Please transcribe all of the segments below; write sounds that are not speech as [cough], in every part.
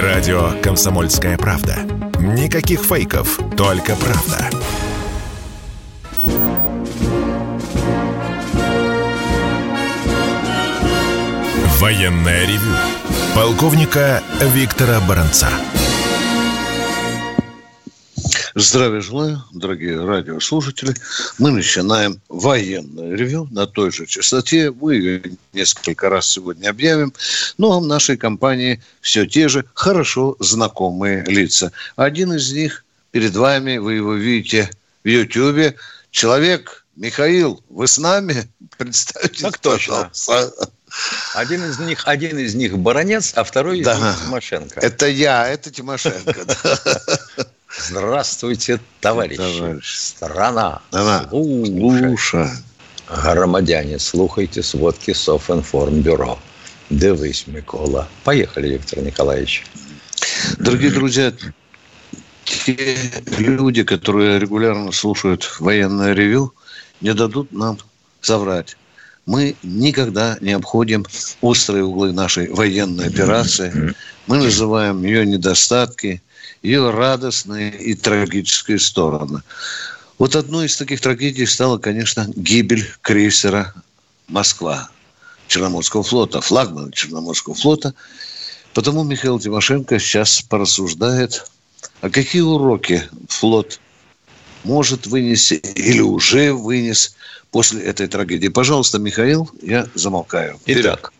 Радио «Комсомольская правда». Никаких фейков, только правда. Военное ревю. Полковника Виктора Баранца. Здравия желаю, дорогие радиослушатели. Мы начинаем военное ревю на той же частоте. Мы ее несколько раз сегодня объявим. Но в нашей компании все те же хорошо знакомые лица. Один из них перед вами, вы его видите в Ютьюбе. Человек, Михаил, вы с нами? Представьтесь, так точно. пожалуйста. Один из них, один из них баронец, а второй из да. них Тимошенко. Это я, это Тимошенко. Здравствуйте, товарищи. Товарищ. Страна. Она. Слушай. Громадяне, слухайте сводки Софинформбюро. Дивись, Микола. Поехали, Виктор Николаевич. Дорогие друзья, те люди, которые регулярно слушают военное ревю, не дадут нам соврать мы никогда не обходим острые углы нашей военной операции. Мы называем ее недостатки, ее радостные и трагические стороны. Вот одной из таких трагедий стала, конечно, гибель крейсера «Москва» Черноморского флота, флагмана Черноморского флота. Потому Михаил Тимошенко сейчас порассуждает, а какие уроки флот может вынести или уже вынес после этой трагедии. Пожалуйста, Михаил, я замолкаю. Итак,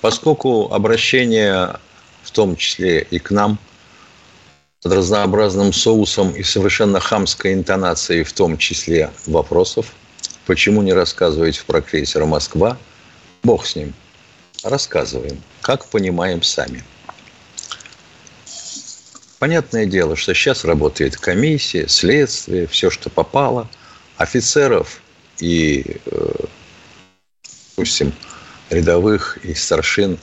поскольку обращение в том числе и к нам с разнообразным соусом и совершенно хамской интонацией, в том числе вопросов, почему не рассказываете про крейсер «Москва», бог с ним, рассказываем, как понимаем сами – Понятное дело, что сейчас работает комиссия, следствие, все, что попало. Офицеров и, э, допустим, рядовых и старшин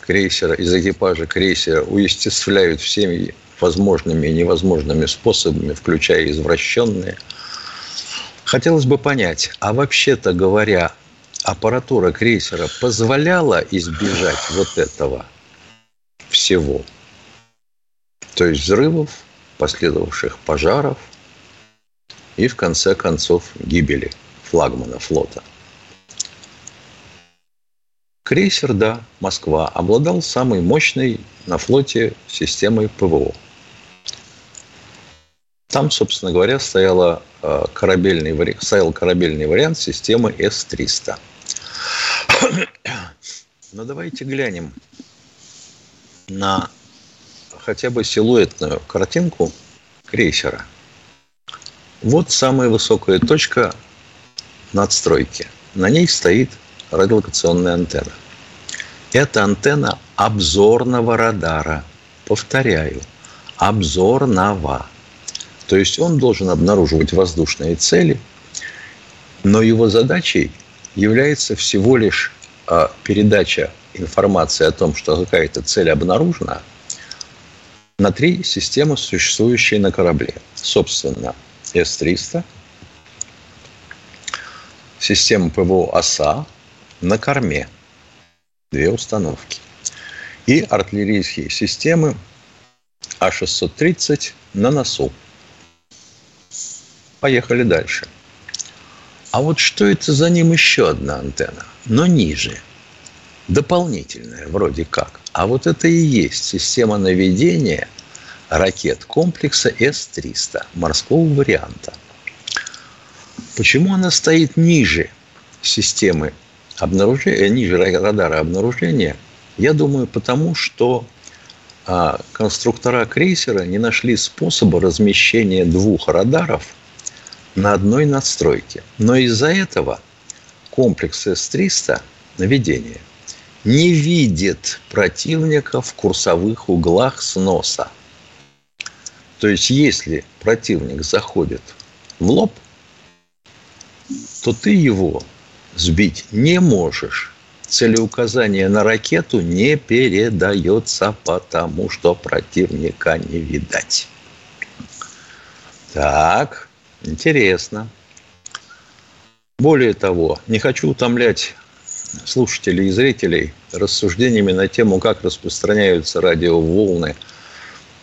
крейсера, из экипажа крейсера уестествляют всеми возможными и невозможными способами, включая извращенные. Хотелось бы понять, а вообще-то говоря, аппаратура крейсера позволяла избежать вот этого всего – то есть взрывов, последовавших пожаров и, в конце концов, гибели флагмана флота. Крейсер, да, Москва, обладал самой мощной на флоте системой ПВО. Там, собственно говоря, стояла э, корабельный, стоял корабельный вариант системы С-300. [coughs] Но давайте глянем на хотя бы силуэтную картинку крейсера. Вот самая высокая точка надстройки. На ней стоит радиолокационная антенна. Это антенна обзорного радара. Повторяю, обзорного. То есть он должен обнаруживать воздушные цели, но его задачей является всего лишь а, передача информации о том, что какая-то цель обнаружена – на три системы, существующие на корабле. Собственно, С-300, система ПВО ОСА на корме, две установки, и артиллерийские системы А-630 на носу. Поехали дальше. А вот что это за ним еще одна антенна, но ниже – дополнительная вроде как. А вот это и есть система наведения ракет комплекса С-300 морского варианта. Почему она стоит ниже системы обнаружения, э, ниже радара обнаружения? Я думаю, потому что а, конструктора крейсера не нашли способа размещения двух радаров на одной надстройке. Но из-за этого комплекс С-300 наведения – не видит противника в курсовых углах сноса. То есть, если противник заходит в лоб, то ты его сбить не можешь. Целеуказание на ракету не передается, потому что противника не видать. Так, интересно. Более того, не хочу утомлять слушателей и зрителей рассуждениями на тему, как распространяются радиоволны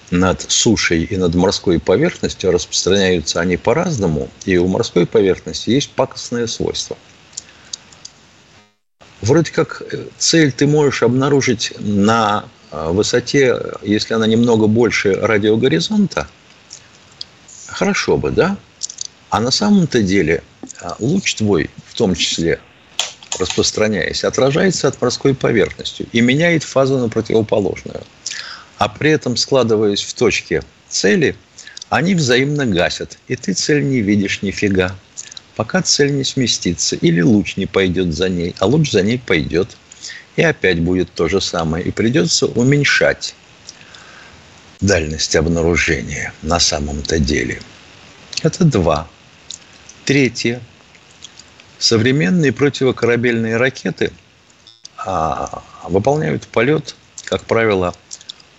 над сушей и над морской поверхностью. Распространяются они по-разному, и у морской поверхности есть пакостное свойство. Вроде как э, цель ты можешь обнаружить на э, высоте, если она немного больше радиогоризонта, хорошо бы, да? А на самом-то деле а, луч твой, в том числе распространяясь, отражается от морской поверхности и меняет фазу на противоположную. А при этом, складываясь в точке цели, они взаимно гасят, и ты цель не видишь нифига, пока цель не сместится, или луч не пойдет за ней, а луч за ней пойдет. И опять будет то же самое, и придется уменьшать дальность обнаружения на самом-то деле. Это два. Третье. Современные противокорабельные ракеты а, выполняют полет, как правило,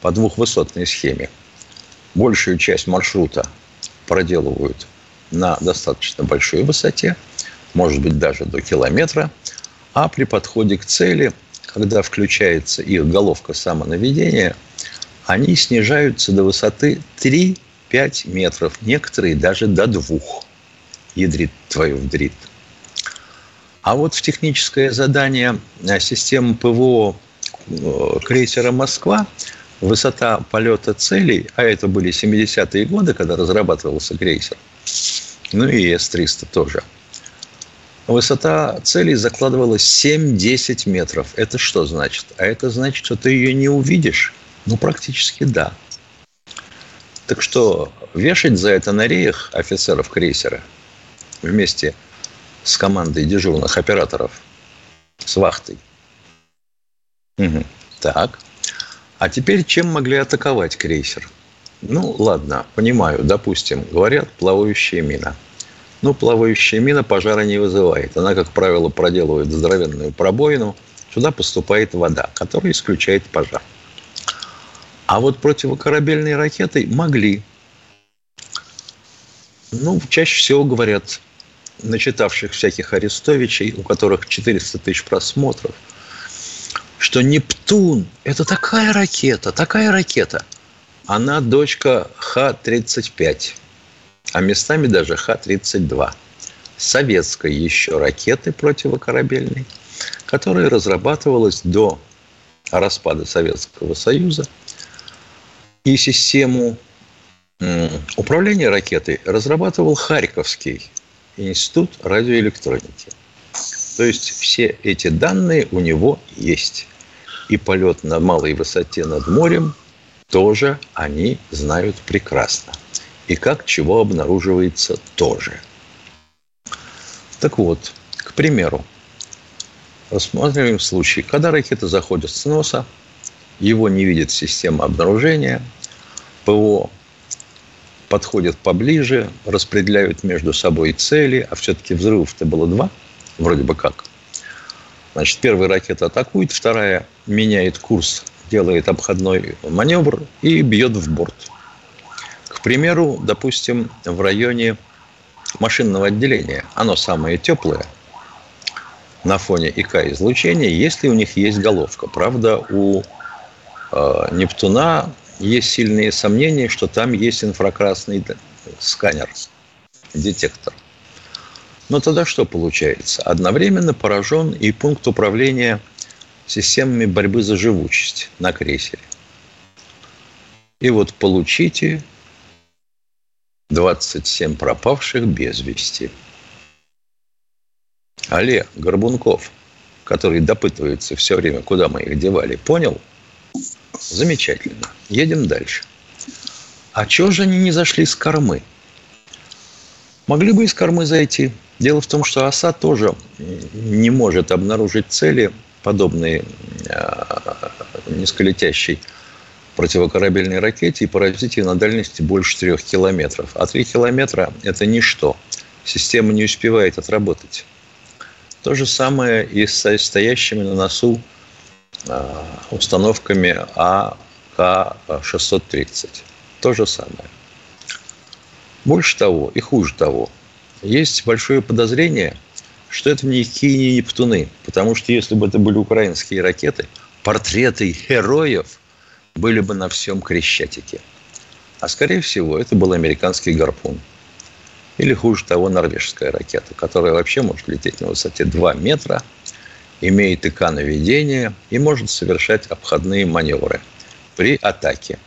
по двухвысотной схеме. Большую часть маршрута проделывают на достаточно большой высоте, может быть даже до километра, а при подходе к цели, когда включается их головка самонаведения, они снижаются до высоты 3-5 метров, некоторые даже до двух. Ядрит твою вдрит. А вот в техническое задание э, системы ПВО э, крейсера «Москва» высота полета целей, а это были 70-е годы, когда разрабатывался крейсер, ну и С-300 тоже, высота целей закладывалась 7-10 метров. Это что значит? А это значит, что ты ее не увидишь. Ну, практически да. Так что вешать за это на реях офицеров крейсера вместе с командой дежурных операторов, с вахтой. Угу. Так. А теперь чем могли атаковать крейсер? Ну, ладно, понимаю, допустим, говорят, плавающая мина. Ну, плавающая мина пожара не вызывает. Она, как правило, проделывает здоровенную пробоину. Сюда поступает вода, которая исключает пожар. А вот противокорабельные ракеты могли. Ну, чаще всего говорят, начитавших всяких Арестовичей, у которых 400 тысяч просмотров, что Нептун – это такая ракета, такая ракета. Она дочка Х-35, а местами даже Х-32. Советской еще ракеты противокорабельной, которая разрабатывалась до распада Советского Союза. И систему управления ракетой разрабатывал Харьковский Институт радиоэлектроники. То есть все эти данные у него есть. И полет на малой высоте над морем тоже они знают прекрасно. И как чего обнаруживается тоже. Так вот, к примеру, рассматриваем случай, когда ракета заходит с носа, его не видит система обнаружения, ПО подходят поближе, распределяют между собой цели, а все-таки взрывов-то было два, вроде бы как. Значит, первая ракета атакует, вторая меняет курс, делает обходной маневр и бьет в борт. К примеру, допустим, в районе машинного отделения, оно самое теплое, на фоне ИК-излучения, если у них есть головка. Правда, у э, Нептуна есть сильные сомнения, что там есть инфракрасный сканер, детектор. Но тогда что получается? Одновременно поражен и пункт управления системами борьбы за живучесть на крейсере. И вот получите 27 пропавших без вести. Олег Горбунков, который допытывается все время, куда мы их девали, понял – Замечательно. Едем дальше. А чего же они не зашли с кормы? Могли бы из кормы зайти. Дело в том, что оса тоже не может обнаружить цели, подобные э, низколетящей противокорабельной ракете и поразить ее на дальности больше трех километров. А три километра – это ничто. Система не успевает отработать. То же самое и с стоящими на носу Э, установками АК-630. То же самое. Больше того и хуже того, есть большое подозрение, что это никакие не Нептуны. Потому что если бы это были украинские ракеты, портреты героев были бы на всем Крещатике. А скорее всего, это был американский гарпун. Или хуже того, норвежская ракета, которая вообще может лететь на высоте 2 метра, имеет ИК наведения и может совершать обходные маневры при атаке.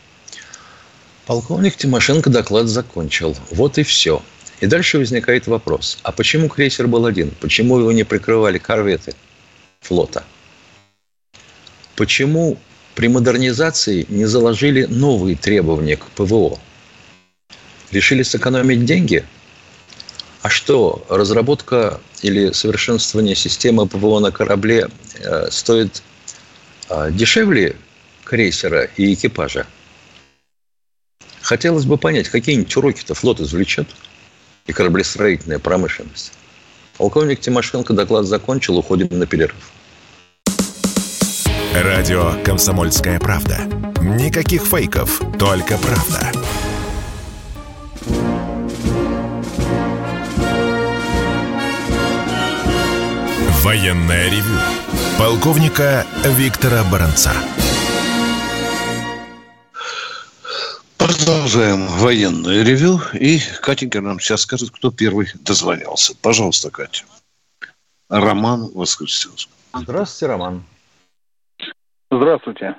Полковник Тимошенко доклад закончил. Вот и все. И дальше возникает вопрос. А почему крейсер был один? Почему его не прикрывали корветы флота? Почему при модернизации не заложили новые требования к ПВО? Решили сэкономить деньги? А что, разработка или совершенствование системы ПВО на корабле э, стоит э, дешевле крейсера и экипажа? Хотелось бы понять, какие-нибудь уроки-то флот извлечет и кораблестроительная промышленность. Полковник Тимошенко доклад закончил, уходим на перерыв. Радио «Комсомольская правда». Никаких фейков, только правда. Военное ревю. Полковника Виктора Баранца. Продолжаем военное ревю. И Катенька нам сейчас скажет, кто первый дозвонился. Пожалуйста, Катя. Роман Воскресенский. Здравствуйте, Роман. Здравствуйте.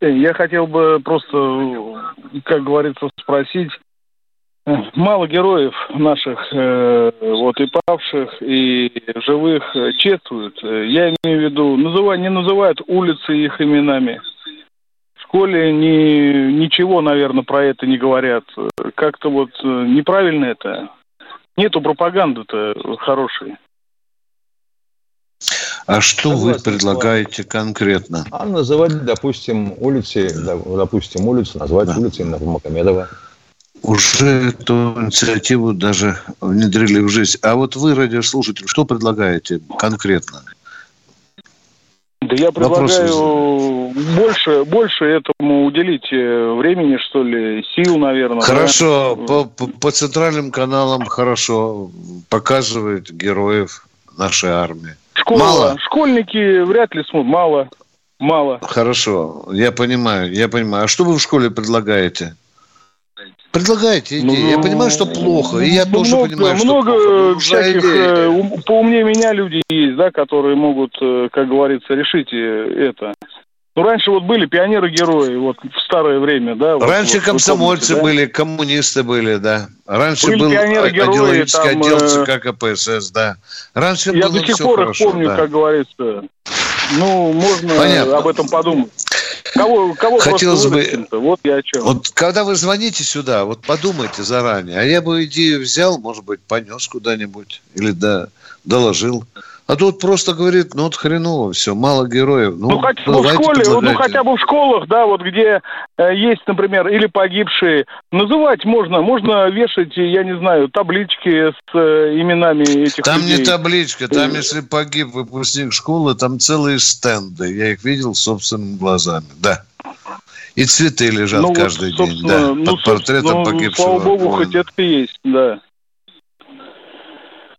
Я хотел бы просто, как говорится, спросить, мало героев наших, э, вот и павших, и живых чествуют. Я имею в виду, называют, не называют улицы их именами – школе ни, ничего, наверное, про это не говорят. Как-то вот э, неправильно это. Нету пропаганды-то хорошей. А что Согласен, вы предлагаете конкретно? А называть, допустим, улицы, допустим, улицу назвать да. улицей Магомедова. Уже эту инициативу даже внедрили в жизнь. А вот вы, радиослушатель, что предлагаете конкретно? Да я предлагаю больше, больше этому уделить э, времени, что ли, сил, наверное. Хорошо, да? по, по, по центральным каналам хорошо показывают героев нашей армии. Школа, мало. Школьники вряд ли смотрят, мало, мало. Хорошо, я понимаю, я понимаю. А что вы в школе предлагаете? Предлагайте идеи. Ну, я понимаю, что плохо, и я ну, тоже много, понимаю, что много плохо. всяких идея. Э, поумнее меня люди есть, да, которые могут, э, как говорится, решить это. Ну, раньше вот были пионеры-герои, вот в старое время, да. Раньше вот, комсомольцы помните, были, да? коммунисты были, да. Раньше были был идеологический отдел ЦК КПСС, да. Раньше Я до сих пор их помню, да. как говорится. Ну, можно Понятно. об этом подумать. Кого, кого Хотелось бы... Вот я о чем. Вот когда вы звоните сюда, вот подумайте заранее. А я бы идею взял, может быть, понес куда-нибудь или да, доложил. А тут просто говорит, ну вот хреново все, мало героев. Ну, ну хотя бы в школе, ну хотя бы в школах, да, вот где э, есть, например, или погибшие, называть можно, можно вешать, я не знаю, таблички с э, именами этих Там людей. не табличка, там э. если погиб выпускник школы, там целые стенды, я их видел собственными глазами, да. И цветы лежат ну, каждый вот, день, да, ну, под портретом ну, погибшего. Слава богу, воина. хоть это есть, да.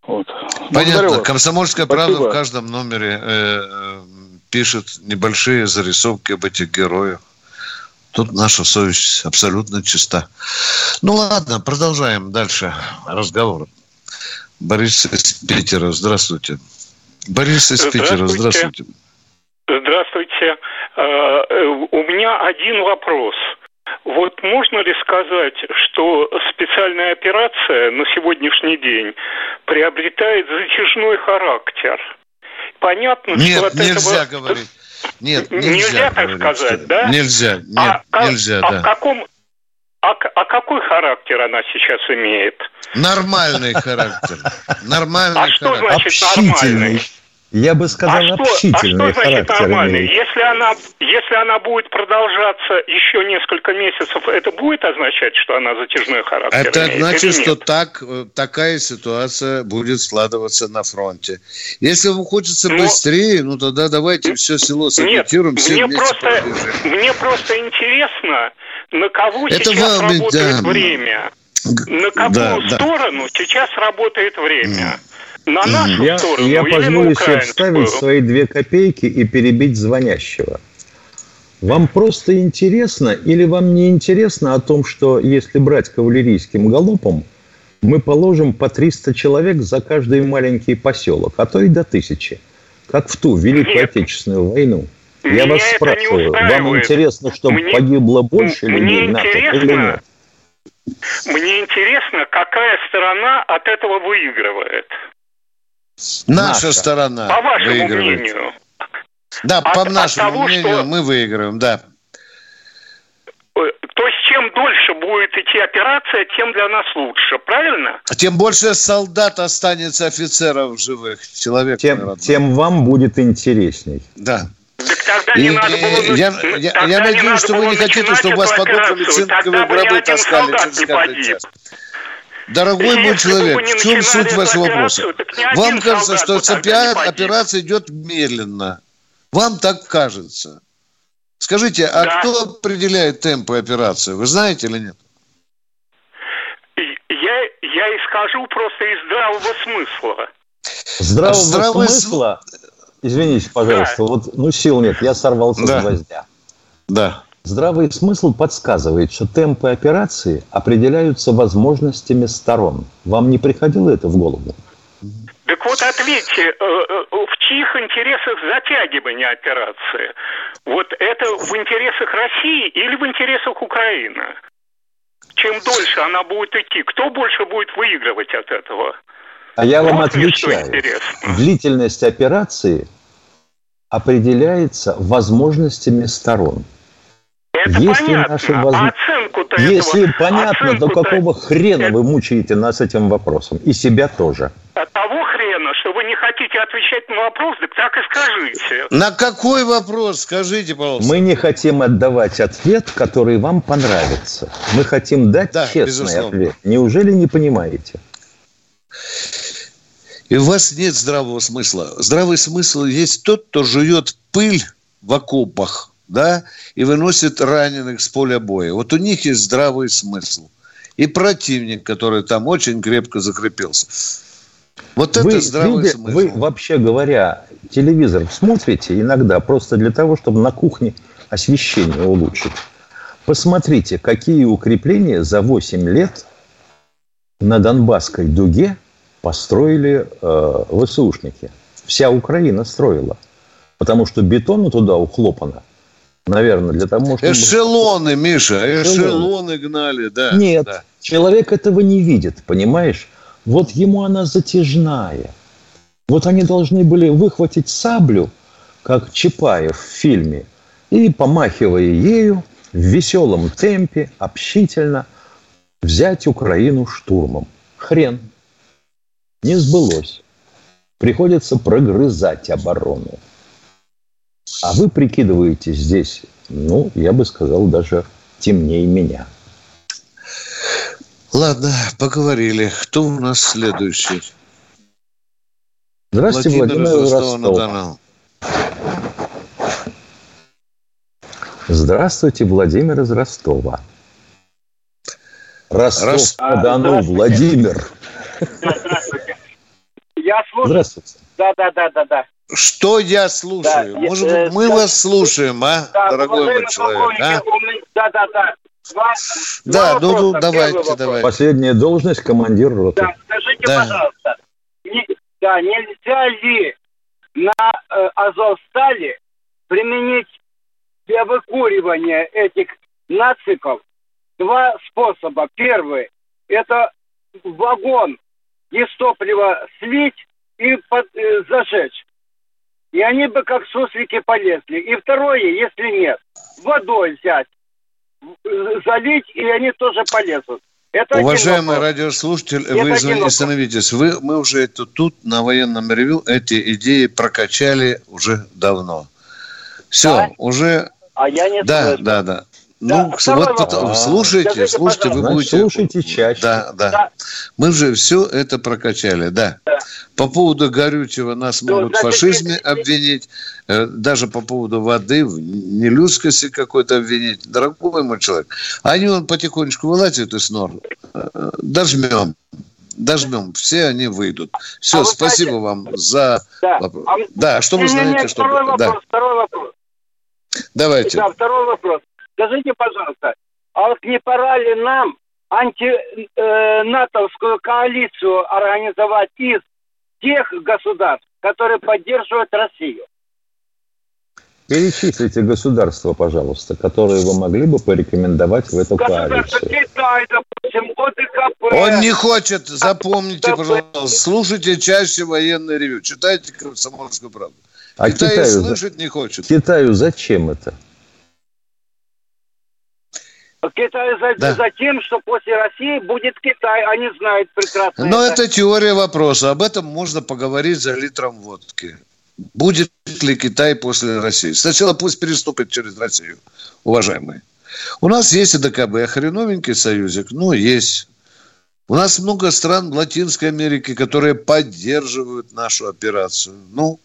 Вот. Понятно. Комсомольская Спасибо. правда в каждом номере э, э, пишет небольшие зарисовки об этих героях. Тут наша совесть абсолютно чиста. Ну ладно, продолжаем дальше разговор. Борис из Питера, здравствуйте. Борис из Питера, здравствуйте. Здравствуйте. Э, у меня один вопрос – вот можно ли сказать, что специальная операция на сегодняшний день приобретает затяжной характер? Понятно, Нет, что от нельзя этого... говорить. Нет, нельзя, нельзя так говорить, сказать, что... да? Нельзя, нет, а, нельзя, а, да. А, каком, а, а какой характер она сейчас имеет? Нормальный характер. Нормальный а что значит нормальный? Я бы сказал, а общительный что, а что значит нормальный? Имеет. Если она, если она будет продолжаться еще несколько месяцев, это будет означать, что она затяжной характер Это имеет, значит, что так, э, такая ситуация будет складываться на фронте. Если вам хочется Но... быстрее, ну тогда давайте все село сократируем, все мне просто, мне просто интересно, на кого это сейчас вам, работает да. время. На какую да, сторону да. сейчас работает время? На нашу я, сторону Я позволю себе вставить свои две копейки и перебить звонящего. Вам просто интересно или вам не интересно о том, что если брать кавалерийским галопом, мы положим по 300 человек за каждый маленький поселок, а то и до тысячи, как в ту Великую Нет. Отечественную войну. Я вас спрашиваю, вам интересно, чтобы мне, погибло больше людей НАТО или нет? Мне интересно, какая сторона от этого выигрывает. Наша, Наша. сторона По вашему выигрывает. мнению. Да, от, по нашему того, мнению, что... мы выигрываем, да. Э, то есть, чем дольше будет идти операция, тем для нас лучше, правильно? Тем больше солдат останется офицеров живых, человек. Тем, тем вам будет интересней. Да. Так тогда и, не надо было... Я, я, я надеюсь, что вы не хотите, чтобы вас подобрали цинковые гробы таскали через каждый час. Дорогой мой человек, в чем суть вашего вопроса? Вам кажется, что операция идет медленно. Вам так кажется. Скажите, а да. кто определяет темпы операции? Вы знаете или нет? Я, я и скажу просто из здравого смысла. Здравого Здравый смысла? Извините, пожалуйста, да. вот ну сил нет, я сорвался да. с гвоздя. Да. Здравый смысл подсказывает, что темпы операции определяются возможностями сторон. Вам не приходило это в голову? Так вот ответьте, э, э, в чьих интересах затягивание операции? Вот это в интересах России или в интересах Украины? Чем дольше она будет идти, кто больше будет выигрывать от этого? А я вам вот отвечаю. Длительность операции определяется возможностями сторон. Это Если понятно. Наши воз... а оценку-то Если этого, понятно, оценку то какого хрена это... вы мучаете нас этим вопросом? И себя тоже. От того хрена, что вы не хотите отвечать на вопрос, так так и скажите. На какой вопрос? Скажите, пожалуйста. Мы не хотим отдавать ответ, который вам понравится. Мы хотим дать да, честный безусловно. ответ. Неужели не понимаете? И у вас нет здравого смысла. Здравый смысл есть тот, кто жует пыль в окопах – да, и выносит раненых с поля боя. Вот у них есть здравый смысл. И противник, который там очень крепко закрепился. Вот вы, это здравый видите, смысл. Вы, вообще говоря, телевизор смотрите иногда просто для того, чтобы на кухне освещение улучшить. Посмотрите, какие укрепления за 8 лет на Донбасской дуге построили э, ВСУшники. Вся Украина строила. Потому что бетона туда ухлопано – наверное, для того, чтобы... Эшелоны, Миша, эшелоны, эшелоны гнали, да. Нет, да. человек этого не видит, понимаешь? Вот ему она затяжная. Вот они должны были выхватить саблю, как Чапаев в фильме, и, помахивая ею, в веселом темпе, общительно, взять Украину штурмом. Хрен. Не сбылось. Приходится прогрызать оборону. А вы прикидываете здесь, ну, я бы сказал, даже темнее меня. Ладно, поговорили. Кто у нас следующий? Здравствуйте, Владимир, Владимир Ростов. Здравствуйте, Владимир из Ростова. Ростов-на-Дону, Владимир. Здравствуйте. Я слушаю. Здравствуйте. Да, да, да, да, да. Что я слушаю? Да, Может быть, мы да, вас слушаем, а, да, дорогой мой человек? А? Да, да, да. Два, да, два ну, ну давайте, давайте. Последняя должность командир роты. Да, скажите, да. пожалуйста, не, да, нельзя ли на э, Азовстале применить для выкуривания этих нациков два способа. Первый – это вагон из топлива слить и под, э, зажечь и они бы как суслики полезли. И второе, если нет, водой взять, залить, и они тоже полезут. Это Уважаемый радиослушатель, Это вы один остановитесь. Вы, мы уже это тут на военном ревю эти идеи прокачали уже давно. Все, да? уже... А я не Да, слышал. да, да. Ну, да, вот это, слушайте, Скажите, слушайте, вы будете... Слушайте чаще. Да, да, да. Мы же все это прокачали, да. да. По поводу горючего нас ну, могут в фашизме обвинить, э, даже по поводу воды, в нелюдскости какой-то обвинить. Дорогой мой человек, они он потихонечку вылазят из нор, э, дожмем. Дожмем, все они выйдут. Все, а спасибо знаете, вам за... Да, а, да что вы знаете, нет, что... Второй вопрос, да. второй вопрос. Давайте. Да, второй вопрос. Скажите, пожалуйста, а вот не пора ли нам антинатовскую э, коалицию организовать из тех государств, которые поддерживают Россию? Перечислите государства, пожалуйста, которые вы могли бы порекомендовать в эту коалицию. Китай, допустим, ОДКБ. Он не хочет, запомните, пожалуйста, слушайте чаще военное ревю, читайте «Комсомольскую правду». А Китай Китаю, слышать не хочет. Китаю зачем это? Китай за, да. за тем, что после России будет Китай, они знают прекрасно. Но это. это теория вопроса. Об этом можно поговорить за литром водки. Будет ли Китай после России? Сначала пусть переступит через Россию, уважаемые. У нас есть и ДКБ, хреновенький союзик, ну, есть. У нас много стран Латинской Америки, которые поддерживают нашу операцию. Ну,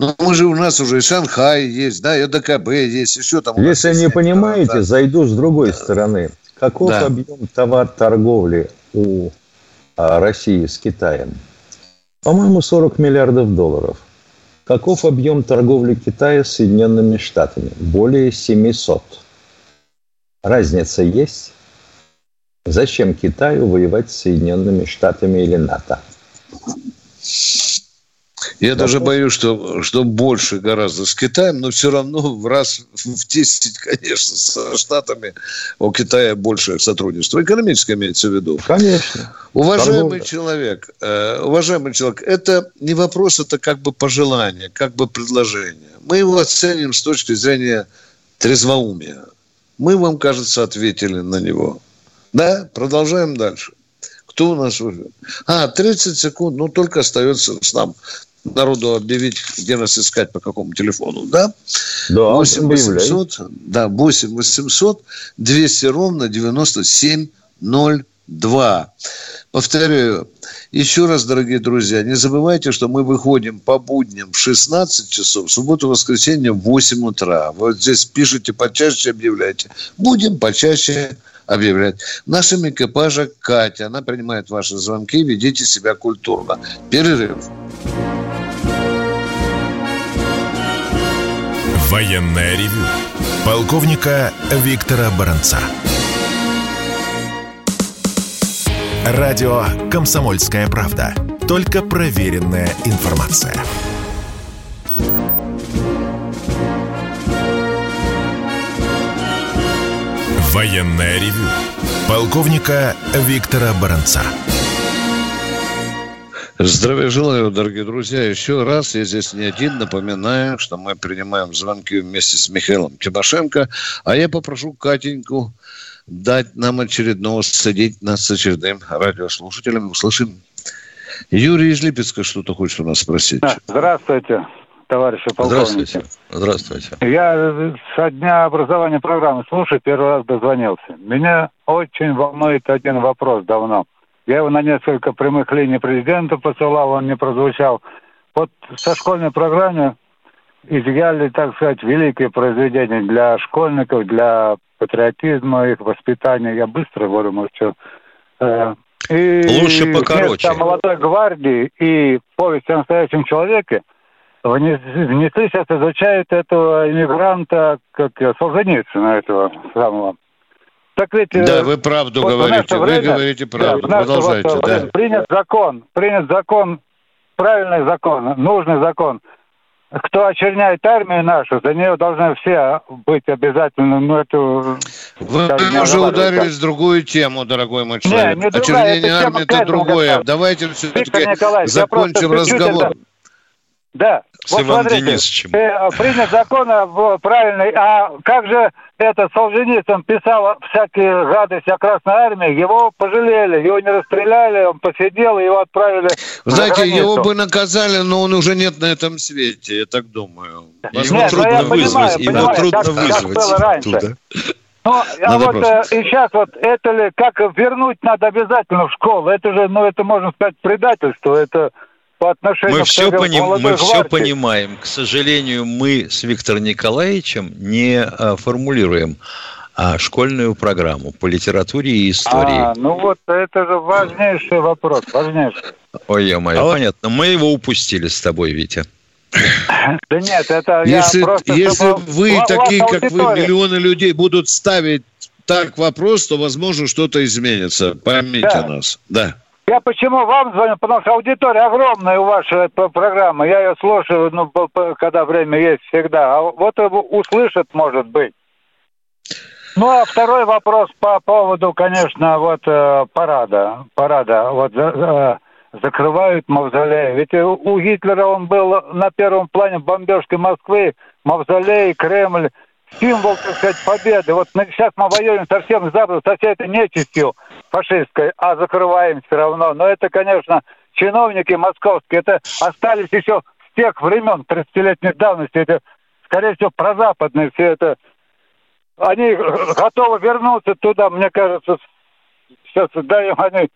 ну, мы же у нас уже и Шанхай есть, да, и ДКБ есть, еще там. Если не понимаете, да. зайду с другой стороны. Каков да. объем товар торговли у а, России с Китаем? По-моему, 40 миллиардов долларов. Каков объем торговли Китая с Соединенными Штатами? Более 700. Разница есть? Зачем Китаю воевать с Соединенными Штатами или НАТО? Я да, даже боюсь, что, что больше гораздо с Китаем, но все равно в раз в 10, конечно, со Штатами у Китая больше сотрудничество. Экономическое имеется в виду. Конечно. Уважаемый Торговля. человек, э, уважаемый человек, это не вопрос, это как бы пожелание, как бы предложение. Мы его оценим с точки зрения трезвоумия. Мы вам, кажется, ответили на него. Да, продолжаем дальше. Кто у нас уже? А, 30 секунд, ну, только остается с нам народу объявить, где нас искать, по какому телефону, да? Да, 8 800, да, 8 800 200 ровно 9702. Повторяю, еще раз, дорогие друзья, не забывайте, что мы выходим по будням в 16 часов, в субботу, воскресенье в 8 утра. Вот здесь пишите почаще, объявляйте. Будем почаще объявлять. В нашем экипаже Катя, она принимает ваши звонки, ведите себя культурно. Перерыв. Военная ревю. Полковника Виктора Баранца. Радио «Комсомольская правда». Только проверенная информация. Военная ревю. Полковника Виктора Баранца. Здравия желаю, дорогие друзья. Еще раз, я здесь не один, напоминаю, что мы принимаем звонки вместе с Михаилом Тимошенко, а я попрошу Катеньку дать нам очередного, садить нас с очередным радиослушателем. Услышим. Юрий из Липецка что-то хочет у нас спросить. Здравствуйте, товарищи полковники. Здравствуйте. Здравствуйте. Я со дня образования программы слушаю, первый раз дозвонился. Меня очень волнует один вопрос давно – я его на несколько прямых линий президента посылал, он не прозвучал. Вот со школьной программы изъяли, так сказать, великие произведения для школьников, для патриотизма, их воспитания. Я быстро говорю, может, что... И Лучше покороче. молодой гвардии и повесть о настоящем человеке внесли, сейчас изучают этого иммигранта, как Солженицына, этого самого так ведь, э, да, вы правду вот говорите, вы время, говорите правду. Да, Продолжайте. Вот, да. Принят закон, принят закон, правильный закон, нужный закон. Кто очерняет армию нашу, за нее должны все быть обязательно. Ну, это, Вы уже ударились в другую тему, дорогой мой человек. Не, не другая, Очернение армии – это другое. Давайте все-таки закончим разговор. Это... Да. С вот Иваном смотрите, Денисовичем. Э, принят закон правильный. А как же это Солженицын писал всякие гадости о Красной Армии, его пожалели, его не расстреляли, он посидел, его отправили Знаете, его бы наказали, но он уже нет на этом свете, я так думаю. Его нет, ну трудно вызвать, понимаю, его трудно как, вызвать как оттуда. Ну, а вот э, и сейчас вот это ли, как вернуть надо обязательно в школу, это же, ну, это можно сказать предательство, это по отношению мы все, поним, мы все понимаем. К сожалению, мы с Виктором Николаевичем не а, формулируем а школьную программу по литературе и истории. А, ну вот это же важнейший вопрос, важнейший. Ой, ё-моё, а понятно. Мы его упустили с тобой, Витя. Да нет, это если, я просто... Если вы такие, как вы, миллионы людей будут ставить так вопрос, то, возможно, что-то изменится. Поймите да. нас. Да. Я почему вам звоню? Потому что аудитория огромная у вашей программы. Я ее слушаю, ну, когда время есть, всегда. А вот услышат, может быть. Ну, а второй вопрос по поводу, конечно, вот э, парада. Парада. Вот э, закрывают мавзолей. Ведь у Гитлера он был на первом плане бомбежки Москвы, мавзолей, Кремль, символ, так сказать, победы. Вот сейчас мы воюем совсем с Западом, со всей этой нечистью фашистской, а закрываем все равно. Но это, конечно, чиновники московские, это остались еще с тех времен 30-летней давности. Это, скорее всего, прозападные все это. Они готовы вернуться туда, мне кажется, сейчас даем они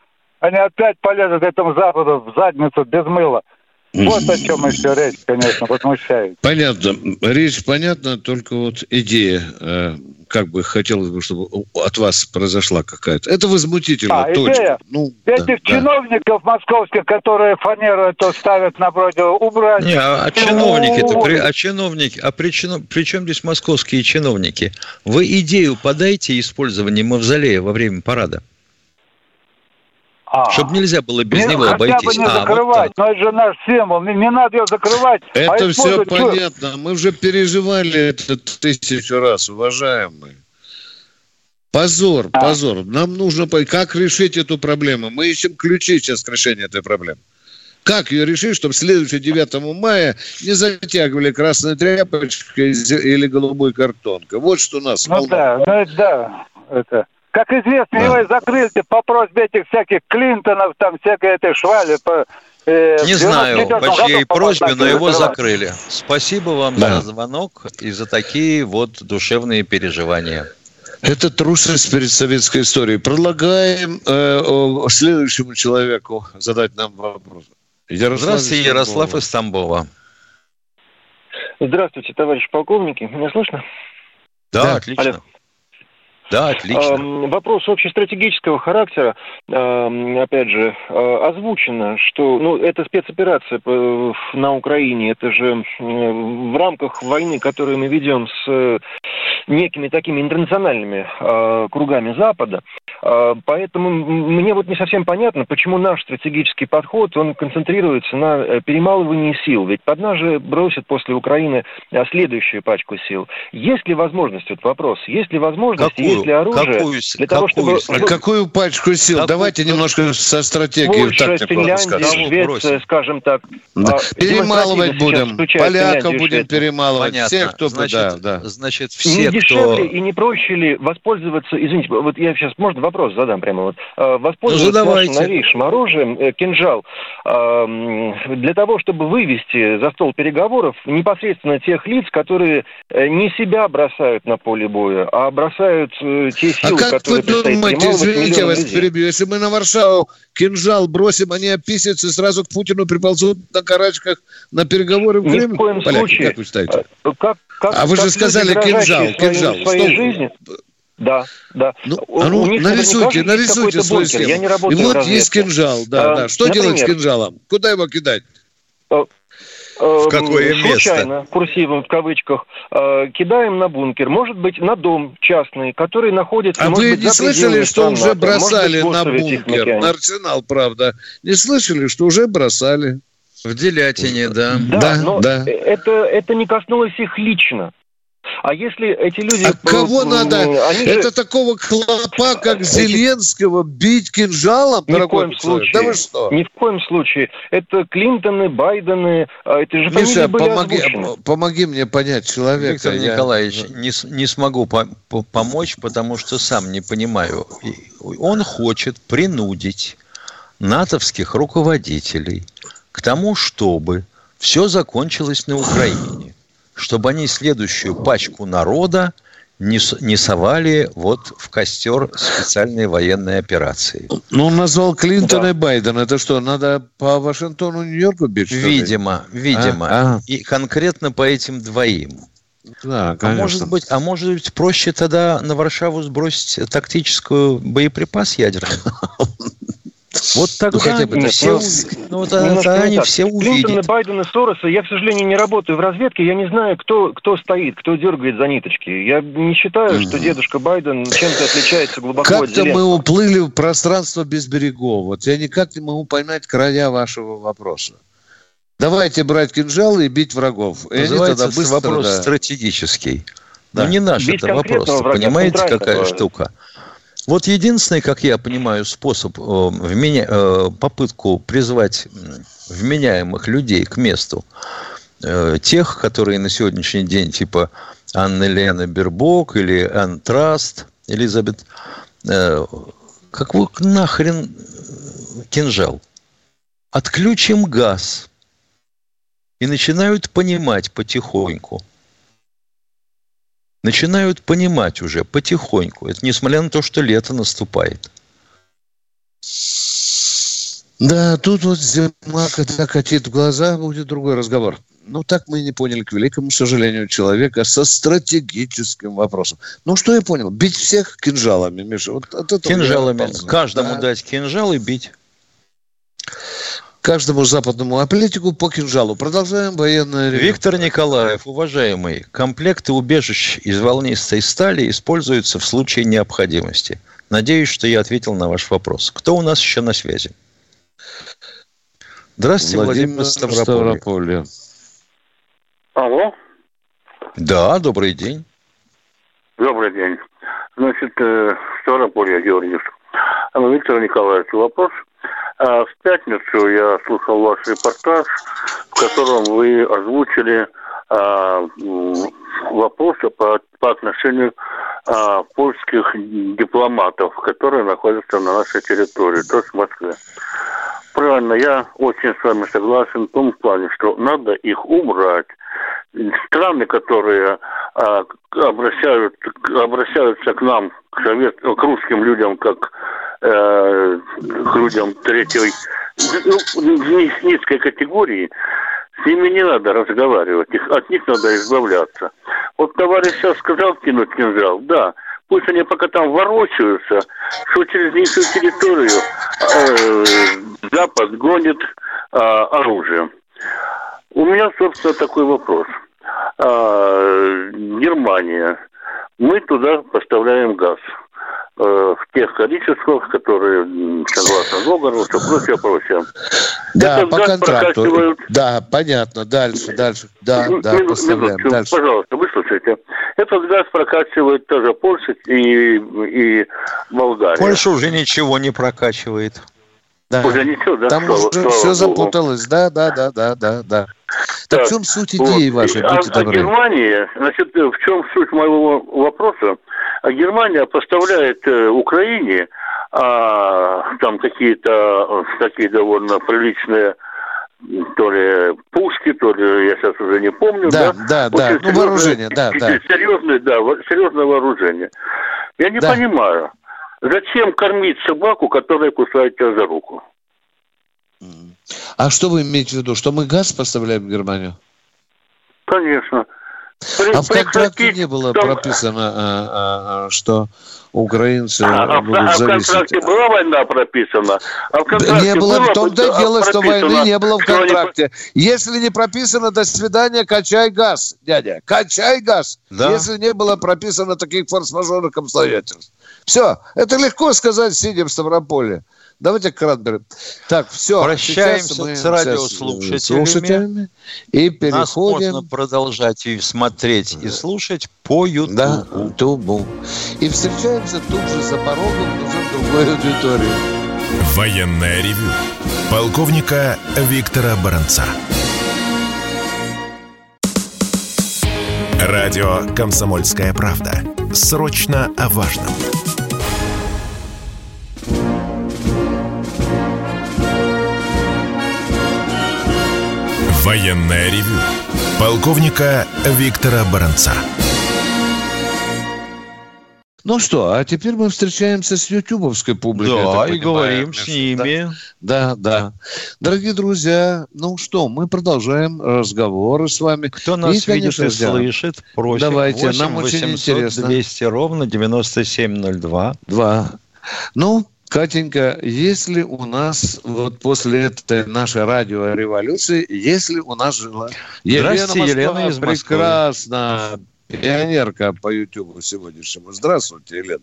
они опять полезут этому Западу в задницу без мыла. Вот о чем еще речь, конечно, возмущает. Понятно. Речь понятна, только вот идея, э, как бы хотелось бы, чтобы от вас произошла какая-то. Это возмутительно, а, точно. Идея. Ну, Этих да, чиновников да. московских, которые фанеру то ставят напротив, убрать. Не, а, а чиновники-то, при, а чиновники, а при, при чем здесь московские чиновники? Вы идею подайте использования мавзолея во время парада. А. Чтобы нельзя было без не, него обойтись. Бы не а, закрывать, вот но это же наш символ, не, не надо ее закрывать. А это а все понятно, мы уже переживали это тысячу раз, уважаемые. Позор, а. позор. Нам нужно как решить эту проблему. Мы ищем ключи сейчас к решению этой проблемы. Как ее решить, чтобы следующее 9 мая не затягивали красной тряпочкой или голубой картонкой? Вот что у нас. Ну да, ну да, это как известно, да. его закрыли по просьбе этих всяких Клинтонов, там всякой этой швали. По, э, Не знаю, по чьей просьбе, но его закрыли. Спасибо вам да. за звонок и за такие вот душевные переживания. Это трусость перед советской историей. Предлагаем э, следующему человеку задать нам вопрос. Ярослав Здравствуйте, Ярослав из Тамбова. Здравствуйте, товарищ полковники. Меня слышно? Да, да отлично. Алло. Да, отлично. Вопрос общестратегического характера, опять же, а, озвучено, что ну, это спецоперация на Украине, это же в рамках войны, которую мы ведем с некими такими интернациональными кругами Запада. Поэтому мне вот не совсем понятно, почему наш стратегический подход, он концентрируется на э, перемалывании сил. Ведь под нас же бросят после Украины следующую пачку сил. Есть ли возможность, вот вопрос, есть ли возможность, Какую? есть ли оружие какую, для того, какую, чтобы... А какую пачку сил? Какую? Давайте немножко со стратегией. Польша, Финляндия, Швеция, скажем так. Да. Перемалывать будем. Поляков будем перемалывать. Понятно. Всех, кто... Значит, да, да. значит все, не кто дешевле и не проще ли воспользоваться, извините, вот я сейчас, можно вопрос задам прямо вот, э, воспользоваться ну, нашим новейшим оружием, э, кинжал, для того, чтобы вывести за стол переговоров непосредственно тех лиц, которые э, не себя бросают на поле боя, а бросают те а силы, а как вы думаете, извините, вас перебью, если мы на Варшаву кинжал бросим, они описятся сразу к Путину приползут на карачках на переговоры в Крым? Ни в коем Поляки, случае. Как вы считаете? Как, как, а вы же сказали кинжал, кинжал. Своей что? жизни. Да, да. Ну, а ну, нарисуйте, нарисуйте свой схему. Я не работаю И вот есть кинжал, да, а, да. Что например, делать с кинжалом? Куда его кидать? А, в какое случайно, место? Случайно, курсивом в кавычках, э, кидаем на бункер. Может быть, на дом частный, который находится... А вы быть, не слышали, что уже бросали быть, на бункер? На арсенал, правда. Не слышали, что уже бросали? В Делятине, да. Да, да но да. Это, это не коснулось их лично. А если эти люди... А кого надо? Они Это же... такого клопа, как эти... Зеленского, бить кинжалом? Ни в коем случае. Да вы что? Ни в коем случае. Это Клинтоны, Байдены, а, это же Миша, были помоги, помоги мне понять человека. Виктор я... Николаевич, не, не смогу по по помочь, потому что сам не понимаю. Он хочет принудить натовских руководителей к тому, чтобы все закончилось на Украине чтобы они следующую пачку народа не, не совали вот в костер специальной военной операции. Ну, он назвал Клинтона да. и Байдена. Это что, надо по Вашингтону, Нью-Йорку бить? Видимо, видимо. А? А. И конкретно по этим двоим. Да, а может быть, а может быть проще тогда на Варшаву сбросить тактическую боеприпас ядерный? [laughs] Вот тогда ну, хотя бы все, ну, вот, это они так. все увидят. Клинтона, Байдена, Сороса, я, к сожалению, не работаю в разведке, я не знаю, кто, кто стоит, кто дергает за ниточки. Я не считаю, что дедушка Байден чем-то отличается глубоко Как-то мы уплыли в пространство без берегов. Вот я никак не могу понять края вашего вопроса. Давайте брать кинжалы и бить врагов. И Называется тогда быстро, вопрос да. стратегический. Да. Ну, не наш Бить это вопрос. Врага, понимаете, какая штука? Вот единственный, как я понимаю, способ, э, вменя... Э, попытку призвать вменяемых людей к месту, э, тех, которые на сегодняшний день типа Анны Лена Бербок или Ан Траст, Элизабет, как вы нахрен кинжал? Отключим газ и начинают понимать потихоньку – начинают понимать уже потихоньку. Это несмотря на то, что лето наступает. Да, тут вот зима, когда катит в глаза, будет другой разговор. Ну, так мы не поняли, к великому сожалению, человека со стратегическим вопросом. Ну, что я понял? Бить всех кинжалами, Миша. Вот от кинжалами. Каждому да. дать кинжал и бить каждому западному атлетику по кинжалу. Продолжаем военное ревю. Виктор Николаев, уважаемый, комплекты убежищ из волнистой стали используются в случае необходимости. Надеюсь, что я ответил на ваш вопрос. Кто у нас еще на связи? Здравствуйте, Владимир, Владимир Ставрополье. Ставрополье. Алло. Да, добрый день. Добрый день. Значит, э, Ставрополье, Георгиев. Виктор Николаевич, вопрос – в пятницу я слушал ваш репортаж, в котором вы озвучили а, вопросы по, по отношению а, польских дипломатов, которые находятся на нашей территории, то есть в Москве. Правильно, я очень с вами согласен в том плане, что надо их убрать. Страны, которые а, обращают, обращаются к нам, к, совет, к русским людям, как э, к людям третьей, ну, низкой категории, с ними не надо разговаривать, их, от них надо избавляться. Вот товарищ сейчас сказал кинуть кинжал, да, пусть они пока там ворочаются, что через низкую территорию э, Запад гонит э, оружие. У меня, собственно, такой вопрос. Э, Германия. Мы туда поставляем газ. Э, в тех количествах, которые согласно договору, все прочее, прочее. Да, Этот по контракту. Прокачивают... Да, понятно. Дальше, дальше. Да, да. Минутку, дальше. Пожалуйста, выслушайте. Этот газ прокачивает тоже Польша и, и Болгария. Польша уже ничего не прокачивает. Да. Уже ничего, да? Там слава, уже слава все Богу. запуталось. Да, да, да, да, да, да. Так, так в чем суть идеи вот. вашей? Будьте а, добры. А Германия, значит, в чем суть моего вопроса? А Германия поставляет э, Украине а, там какие-то такие довольно приличные то ли пушки, то ли я сейчас уже не помню. Да, да, да, да. ну вооружение, да, да. Серьезное, да, серьезное вооружение. Я не да. понимаю, зачем кормить собаку, которая кусает тебя за руку? А что вы имеете в виду, что мы газ поставляем в Германию? Конечно. А в контракте не было там... прописано, а, а, а, что украинцы а, будут а, зависеть. в контракте была война прописана? А в контракте не было, было в том-то дело, что войны не было в контракте. Они... Если не прописано, до свидания, качай газ, дядя. Качай газ, да. если не было прописано таких форс-мажорных обстоятельств. Все, это легко сказать, сидя в Ставрополе. Давайте Кратберг. Так, все. Прощаемся с радиослушателями. Слушателями и переходим. Нас можно продолжать и смотреть, и слушать по Ютубу. Да, Ютубу. И встречаемся тут же за порогом уже в другой аудитории. Военная ревю. Полковника Виктора Баранца. Радио «Комсомольская правда». Срочно о важном. Военное ревю полковника Виктора Баранца. Ну что, а теперь мы встречаемся с ютубовской публикой. Да, и говорим с ними. Да, да. Дорогие друзья, ну что, мы продолжаем разговоры с вами. Кто нас и, видит и слышит, просим. Давайте, 8 нам 800 очень интересно. 200 ровно 9702. Два. Ну, Катенька, если у нас вот после этой нашей радиореволюции, если у нас жила Елена Москва, Елена из Москвы. прекрасно, пионерка по Ютубу сегодняшнему. Здравствуйте, Елена.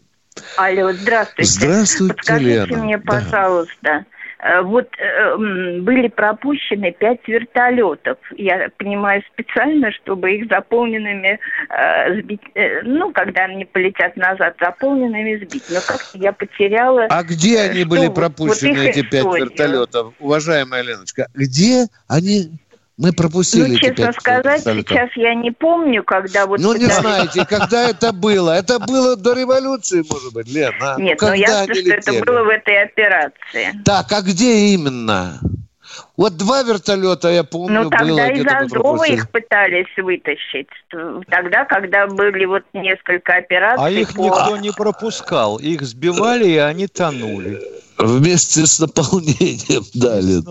Алло, здравствуйте. Здравствуйте, Подскажите Лена. мне, пожалуйста, да. Э, вот э, были пропущены пять вертолетов. Я понимаю специально, чтобы их заполненными э, сбить, ну, когда они полетят назад, заполненными сбить. Но как я потеряла... А где они были пропущены, вот эти пять вертолетов? Уважаемая Леночка, где они мы пропустили. Ну, честно сказать, сейчас я не помню, когда вот... Ну, не знаете, [laughs] когда это было? Это было до революции, может быть, Лена. Нет, ну, но ясно, что это было в этой операции. Так, а где именно? Вот два вертолета, я помню, Ну, тогда было из Азова их пытались вытащить. Тогда, когда были вот несколько операций. А их по... никто не пропускал. Их сбивали, и они тонули. Вместе с наполнением дали.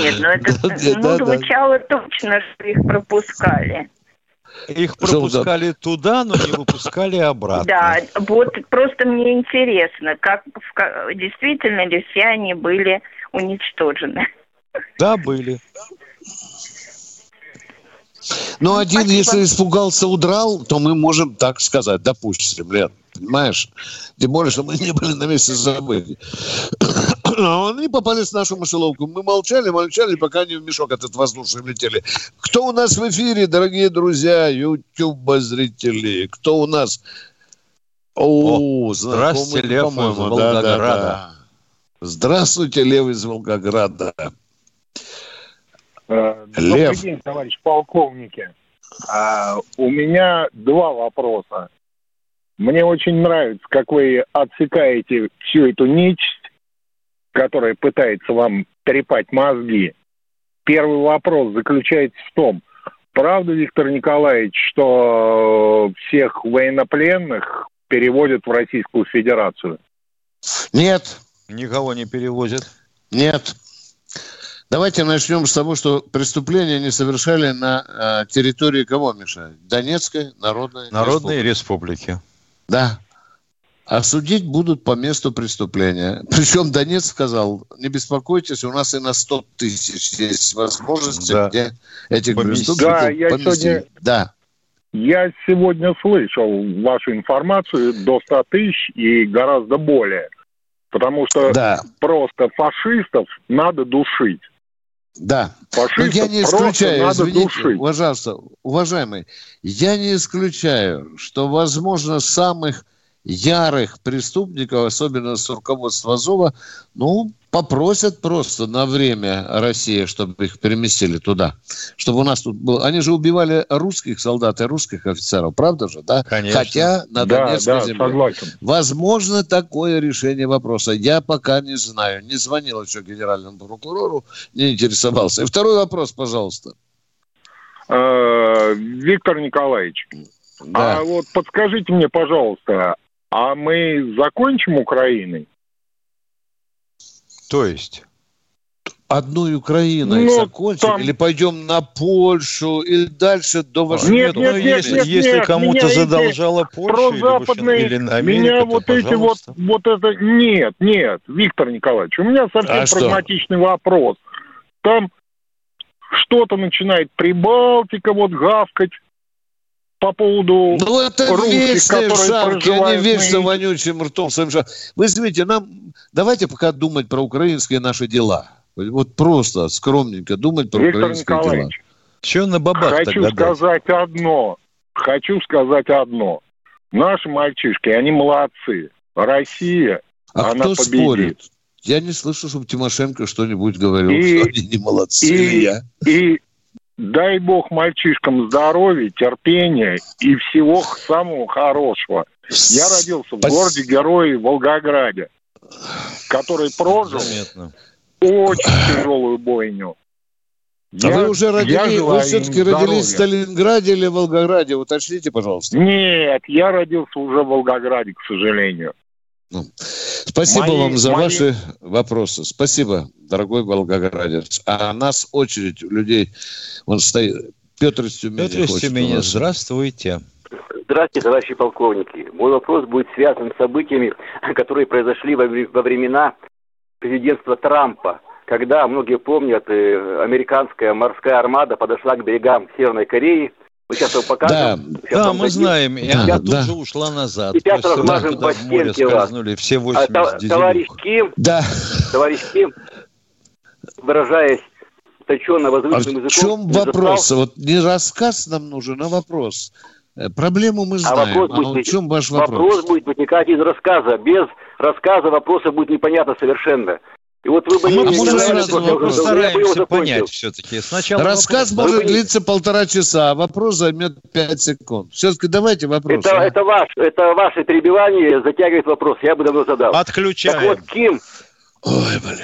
Нет, ну это да, ну, да, звучало да. точно, что их пропускали. Их пропускали Что, туда, но не выпускали обратно. Да, вот просто мне интересно, как действительно ли все они были уничтожены. Да, были. Но один, Спасибо. если испугался, удрал, то мы можем так сказать, допустим, Лен, понимаешь? Тем более, что мы не были на месте событий. А они попались в нашу мышеловку. Мы молчали, молчали, пока они в мешок этот воздушный влетели. Кто у нас в эфире, дорогие друзья, YouTube-зрители? Кто у нас? О, О здравствуйте, Лев из Волгограда. Да, да, да. Здравствуйте, Лев из Волгограда. Э, добрый Лев. день, товарищ полковники. А, у меня два вопроса. Мне очень нравится, как вы отсекаете всю эту нечисть, которая пытается вам трепать мозги. Первый вопрос заключается в том, правда, Виктор Николаевич, что всех военнопленных переводят в Российскую Федерацию? Нет. Никого не перевозят? Нет. Давайте начнем с того, что преступления не совершали на э, территории кого, Миша? Донецкой Народной, Народной Республики. Республики. Да. А судить будут по месту преступления. [laughs] Причем Донец сказал, не беспокойтесь, у нас и на 100 тысяч есть возможности, да. где этих преступников да, я Сегодня... Да. Я сегодня слышал вашу информацию до 100 тысяч и гораздо более. Потому что да. просто фашистов надо душить. Да. Фашистов Но я не исключаю, извините, душить. пожалуйста, уважаемый, я не исключаю, что, возможно, самых ярых преступников, особенно с руководства Азова, ну, попросят просто на время России, чтобы их переместили туда. Чтобы у нас тут было... Они же убивали русских солдат и русских офицеров, правда же, да? Конечно. Хотя на да, Донецкой да, земле. Согласен. Возможно, такое решение вопроса. Я пока не знаю. Не звонил еще генеральному прокурору, не интересовался. И второй вопрос, пожалуйста. Э, Виктор Николаевич, да. а вот подскажите мне, пожалуйста, а мы закончим Украиной? То есть? одной Украиной ну, закончим, там... или пойдем на Польшу, и дальше до Вашингтона. Нет, нет, нет, если, нет, если кому-то задолжала Польша или, западные, или Америка, меня вот то, эти вот, вот это... Нет, нет, Виктор Николаевич, у меня совсем а прагматичный что? вопрос. Там что-то начинает Прибалтика вот гавкать, по поводу Ну, это русских, вечные шапки, они вечно на... вонючим ртом своим шапком. Вы извините, нам давайте пока думать про украинские наши дела. Вот просто скромненько думать про Виктор украинские Николаевич, дела. Че на бабах Хочу гадать? сказать одно. Хочу сказать одно. Наши мальчишки, они молодцы. Россия, а она кто победит. спорит? Я не слышу, чтобы Тимошенко что-нибудь говорил, и, что они не молодцы. И, я. и дай бог мальчишкам здоровья, терпения и всего самого хорошего. Я родился в городе Герои Волгограде, который прожил Заметно. очень тяжелую бойню. А вы уже родились, вы все-таки родились в Сталинграде или Волгограде? Уточните, пожалуйста. Нет, я родился уже в Волгограде, к сожалению. Ну, спасибо Мои- вам за мои- ваши вопросы. Спасибо, дорогой волгоградец. А нас очередь у людей, он стоит. Петр из Тюмени. Петр Тюмени, нас. здравствуйте. Здравствуйте, товарищи полковники. Мой вопрос будет связан с событиями, которые произошли во времена президентства Трампа, когда, многие помнят, э, американская морская армада подошла к берегам Северной Кореи. Мы сейчас его покажем. Сейчас Да, мы дадим. знаем, и Да, она тут да. же ушла назад. Сейчас После того, размажем по в стенке вас. скользнули все А, 80 то- товарищ дизелюк. Ким, Да. товарищ Ким, выражаясь точенно А возвышенным в языком, чем не вопрос? застал- Вот не рассказ нам нужен, а вопрос. Э, Проблему мы А знаем. вопрос А, будет, в возник- чем ваш вопрос вопрос? будет возникать из рассказа. Без рассказа вопроса будет непонятно совершенно. И вот вы бы А не мы постараемся, мы постараемся понять все-таки. Сначала Рассказ вопрос. может Вы- длиться полтора часа, а вопрос займет пять секунд. Все-таки давайте вопрос. Это, а? это, ваш, это ваше перебивание затягивает вопрос. Я бы давно задал. Отключаем. Так вот, Ким, Ой, блин.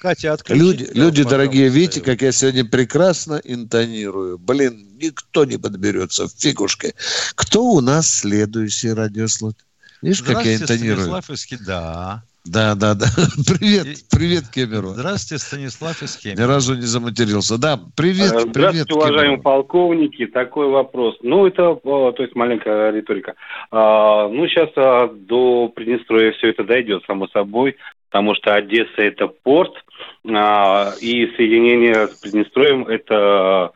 Катя. Люди, люди дорогие, видите, как я сегодня прекрасно интонирую. Блин, никто не подберется в фигушке. Кто у нас следующий радиослушатель? Видишь, как я интонирую? Станислав из Ки- Да. Да, да, да. [laughs] Привет, И- привет, Кемеру. Здравствуйте, Станислав из Кемерово. Ни разу не заматерился. Да, привет, Э, привет, Здравствуйте, уважаемые Кемеру. полковники. Такой вопрос. Ну, это, э, то есть, маленькая риторика. А, ну, сейчас а, до Приднестровья все это дойдет, само собой, потому что Одесса – это порт, а, и соединение с Приднестровьем – это...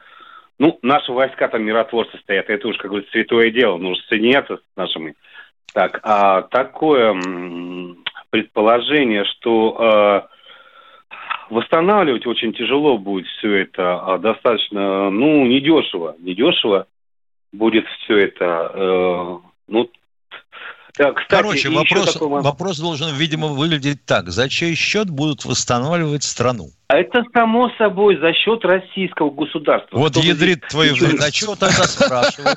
Ну, наши войска там миротворцы стоят, это уж, как говорится, святое дело, нужно соединяться с нашими. Так, а такое предположение, что э, восстанавливать очень тяжело будет все это, а достаточно, ну, недешево, недешево будет все это, э, ну, да, кстати, Короче, вопрос, момент. вопрос должен, видимо, выглядеть так. За чей счет будут восстанавливать страну? А Это само собой за счет российского государства. Вот ядрит здесь твою вред. А чего тогда спрашивать?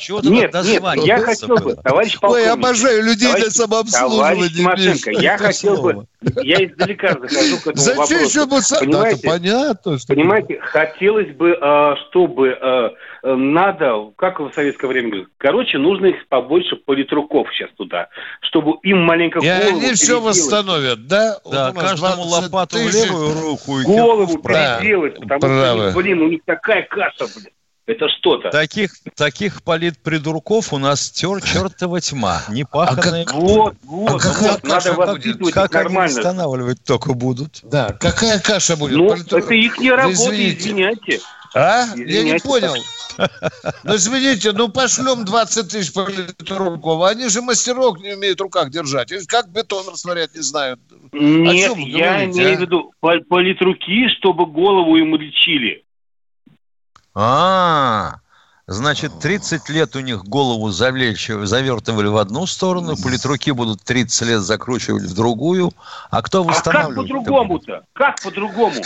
Чего Нет, нет, я хотел бы, товарищ Ой, полковник. обожаю людей для самообслуживания. Товарищ Миша. я хотел бы, я издалека захожу к этому Зачем вопросу. еще бы... са- Да, Понимаете? это понятно. Что... Понимаете, хотелось бы, э, чтобы э, э, надо, как в советское время говорят, короче, нужно их побольше политруков сейчас туда, чтобы им маленько И они все восстановят, да? Да, каждому 20 лопату в левую руку и Голову переделать, потому правы. что, блин, у них такая каша, блин. Это что-то. Таких, таких политпридурков у нас тер, чертова тьма. Непаханная. Вот, вот, А какая вот, надо каша воспитывать будет? их как они нормально. восстанавливать только будут? Да, какая каша будет? Ну, Политрук- это их не Да работа, извините. извиняйте. А? Я не Извиняйте, понял. Ну, извините, ну пошлем 20 тысяч политруков. Они же мастерок не умеют в руках держать. И Как бетон растворять не знают. Нет, чем вы я говорите, имею а? в виду пол- политруки, чтобы голову им лечили. А, значит, 30 лет у них голову завертывали в одну сторону, политруки будут 30 лет закручивать в другую. А кто А как восстанавливает? по-другому-то? Как по-другому?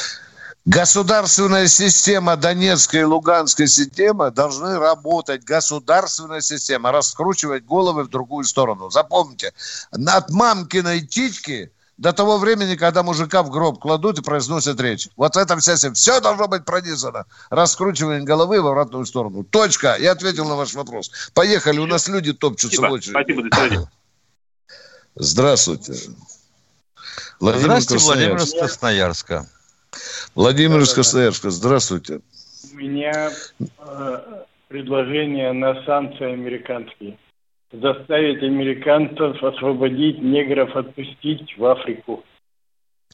Государственная система, Донецкая и Луганская система должны работать. Государственная система, раскручивать головы в другую сторону. Запомните, от мамкиной титьки до того времени, когда мужика в гроб кладут и произносят речь. Вот это вся система. Все должно быть пронизано. Раскручивание головы в обратную сторону. Точка. Я ответил на ваш вопрос. Поехали, у нас люди топчутся в Спасибо, очереди. спасибо, до свидания. Здравствуйте. Владимир Здравствуйте, Владимир из Красноярск. Красноярска. Владимир из Красноярска. Здравствуйте. У меня э, предложение на санкции американские. Заставить американцев освободить негров, отпустить в Африку.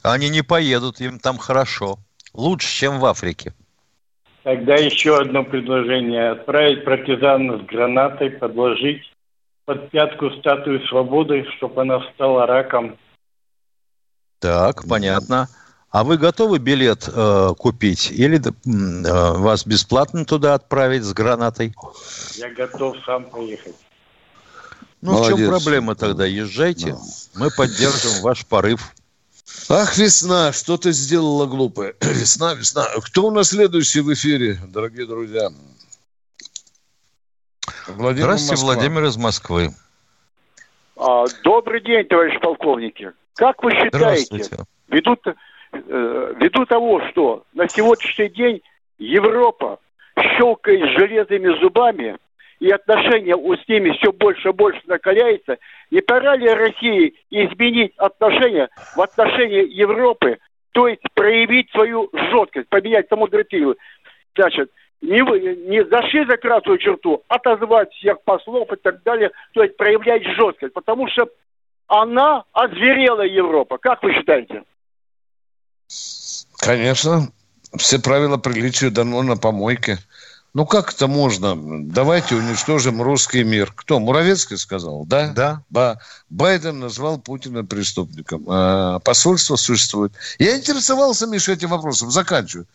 Они не поедут, им там хорошо. Лучше, чем в Африке. Тогда еще одно предложение. Отправить партизана с гранатой, подложить под пятку статую свободы, чтобы она стала раком. Так, понятно. А вы готовы билет э, купить или э, вас бесплатно туда отправить с гранатой? Я готов сам поехать. Ну, в чем Молодец. проблема тогда? Езжайте, мы поддержим ваш порыв. Ах, весна, что ты сделала глупое? [clears throat] Весна, весна. Кто у нас следующий в эфире, дорогие друзья? Владимир Здравствуйте, Москва. Владимир из Москвы. А, Добрый день, товарищ полковники. Как вы считаете, Здравствуйте. Э, ввиду того, что на сегодняшний день Европа щелкает железными зубами, и отношения с ними все больше и больше накаляется, не пора ли России изменить отношения в отношении Европы, то есть проявить свою жесткость, поменять директиву? Значит, не, вы, не зашли за красную черту, отозвать всех послов и так далее, то есть проявлять жесткость, потому что она озверела Европа. Как вы считаете? Конечно. Все правила приличия дано на помойке. Ну как это можно? Давайте уничтожим русский мир. Кто? Муравецкий сказал, да? Да. Ба- Байден назвал Путина преступником. А, посольство существует. Я интересовался, Миша, этим вопросом. Заканчиваю.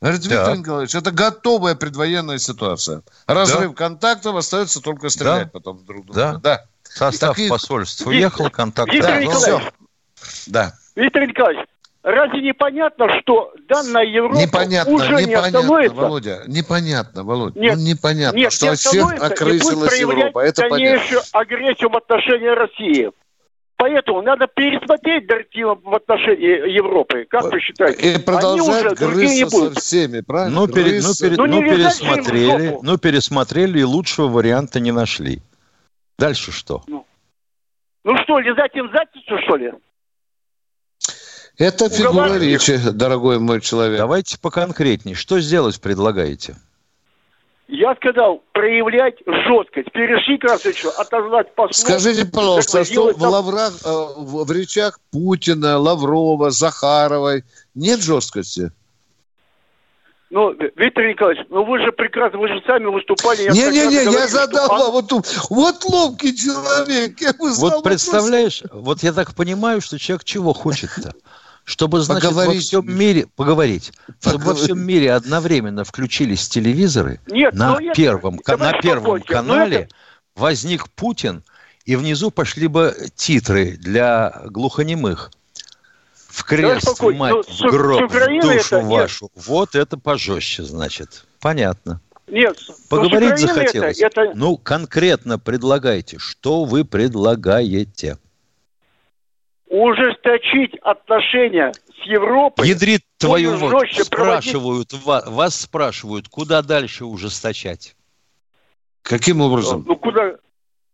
Говорит, Виктор Да. Николаевич, это готовая предвоенная ситуация. Разрыв Да. контактов, остается только стрелять Да. потом друг друга. Да. Да. Состав Такие- посольства уехал, контакт. Виктор Да, ну, Николаевич, Да. Виктор Николаевич, разве непонятно, что данная Европа Непонятно, уже не непонятно, остановится? Володя. Непонятно, Володя. Нет, ну, непонятно, Нет, что не от всех остановится и будет окрысилась Европа. Это понятно. дальнейшую агрессию в отношении России. Поэтому надо пересмотреть директивы в отношении Европы. Как вы считаете? И Они продолжать не грызться со всеми, правильно? Ну, пере- ну, пере- Ну, не ну, пересмотрели, ну, пересмотрели и лучшего варианта не нашли. Дальше что? Ну что, лизать им задницу, что ли? Это фигура речи, дорогой мой человек. Давайте поконкретнее. Что сделать предлагаете? Я сказал, проявлять жесткость. Перешли красную черту, отозвать послов. Скажите, пожалуйста, а что в, там- лаврах, э, в, в речах Путина, Лаврова, Захаровой нет жесткости? Ну, Виктор Николаевич, ну вы же прекрасно, вы же сами выступали. Не-не-не, я говорили, что задал он- вам. Вот, вот ловкий человек. Я бы задал Вот вопрос. представляешь, вот я так понимаю, что человек чего хочет-то? Чтобы, значит, во Поговорить. всем мире, поговорить, чтобы во всем мире одновременно включились телевизоры, Нет, на ну это- первом, ка- на первом полковник, ну канале это- возник Путин, и внизу пошли бы титры для глухонемых. В крест, полковник, мать, ну, в гроб, в душу это нет. вашу. Вот это пожестче, значит. Понятно. Нет, Поговорить захотелось. Это, это Ну, конкретно предлагайте. Что вы предлагаете? Ужесточить отношения с Европой. Ядрит твою вот. Спрашивают, ва- вас спрашивают, куда дальше ужесточать? Каким образом? Ну куда?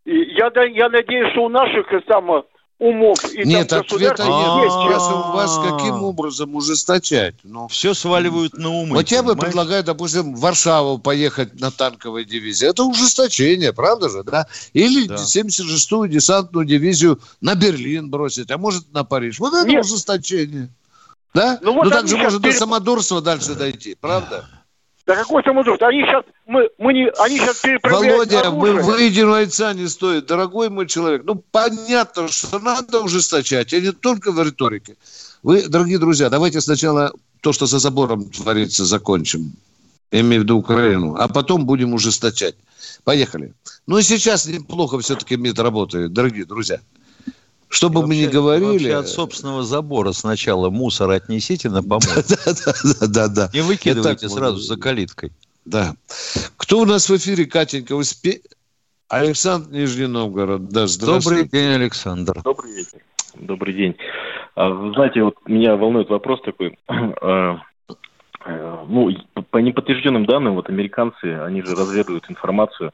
Я, я надеюсь, что у наших там умов и Нет, там ответа нет. есть. Спрашиваю вас, каким образом ужесточать? Ну, Все сваливают на умы. вот я бы предлагаю, допустим, в Варшаву поехать на танковой дивизии. Это ужесточение, правда же, да? Или Да. 76-ю десантную дивизию на Берлин бросить, а может на Париж. Вот это Нет. ужесточение. Да? Ну Ну, вот так они же сейчас может до самодурства дальше дойти, правда? Да какой самодур? Они сейчас, мы, мы не, они сейчас Володя, мы выеденного яйца не стоит, дорогой мой человек. Ну, понятно, что надо ужесточать, и не только в риторике. Вы, дорогие друзья, давайте сначала то, что за забором творится, закончим. Я имею в виду Украину. А потом будем ужесточать. Поехали. Ну и сейчас неплохо все-таки МИД работает, дорогие друзья. Что бы мы ни говорили... вообще от собственного забора сначала мусор отнесите на помойку. [laughs] Да, да, да. Не выкидывайте сразу за калиткой. Да. Кто у нас в эфире, Катенька? Успе... Александр Нижний Новгород. Да, здравствуйте. Добрый день, Александр. Добрый вечер. Добрый день. А, Вы знаете, вот меня волнует вопрос такой. [clears throat] А, э, Ну, по- по неподтвержденным данным, вот американцы, они же разведывают информацию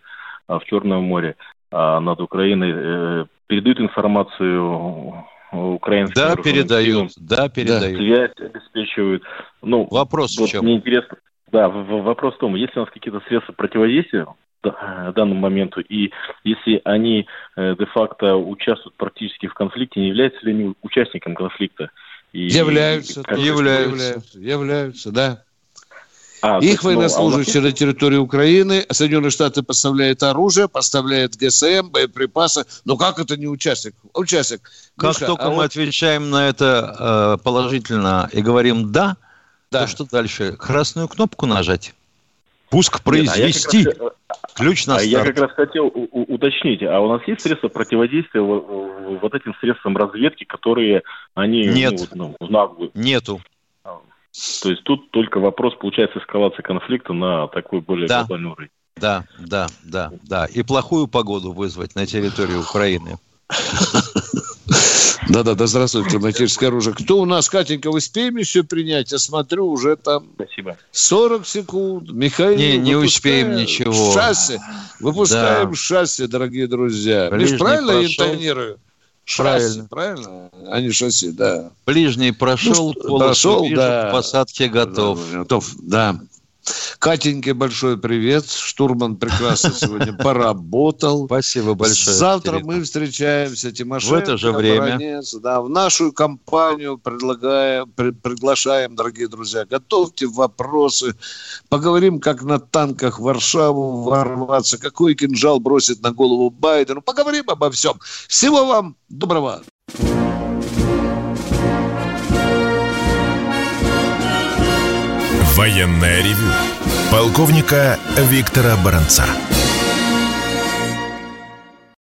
а, в Черном море а, над Украиной, э, передают информацию украинским Да, передают, да, передают. связь обеспечивают. Ну, Вопрос в вот чем? мне интересно, да, в- в- вопрос в том, есть ли у нас какие-то средства противодействия да- данному моменту, и если они э, де-факто участвуют практически в конфликте, не являются ли они участником конфликта? И- Являются, как- тоже являются, являются, да. А, Их есть, ну, а нас военнослужащие на территории Украины, Соединенные Штаты поставляют оружие, поставляют ГСМ, боеприпасы. Но как это не участник? Участник. Как Миша, только а мы вот- отвечаем на это э, положительно и говорим «да», Да. то что дальше? Красную кнопку нажать? Пуск Нет, а я произвести. раз, э, Ключ на а я старт. как раз хотел уточнить, а у нас есть средства противодействия во- во- вот этим средствам разведки, которые они Нет. ну, вот, ну, в наглую? Нету. То есть тут только вопрос, получается, эскалации конфликта на такой более Да. глобальный уровень. Да, да, да, да. И плохую погоду вызвать на территории Украины. Да-да-да, здравствуйте, материнское оружие. Кто у нас, Катенька, успеем еще принять? Я смотрю, уже там Спасибо. 40 секунд. Михаил, Не, не успеем ничего. Шасси. Выпускаем Да. шасси, дорогие друзья. Ближний Миш, правильно я прошел. интонирую? Правильно. Шасси, правильно? А не шасси, да. Ближний прошел, Ну, прошел, да. к посадке готов. Готов, да. Катеньке большой привет. Штурман прекрасно [laughs] сегодня поработал. Спасибо большое. Завтра мы встречаемся, Тимошенко, В это же время. Баранец, да, в нашу компанию предлагаем, при- приглашаем, дорогие друзья, готовьте вопросы, поговорим, как на танках в Варшаву ворваться, какой кинжал бросит на голову Байдену, поговорим обо всем. Всего вам доброго. Военное ревю полковника Виктора Баранца.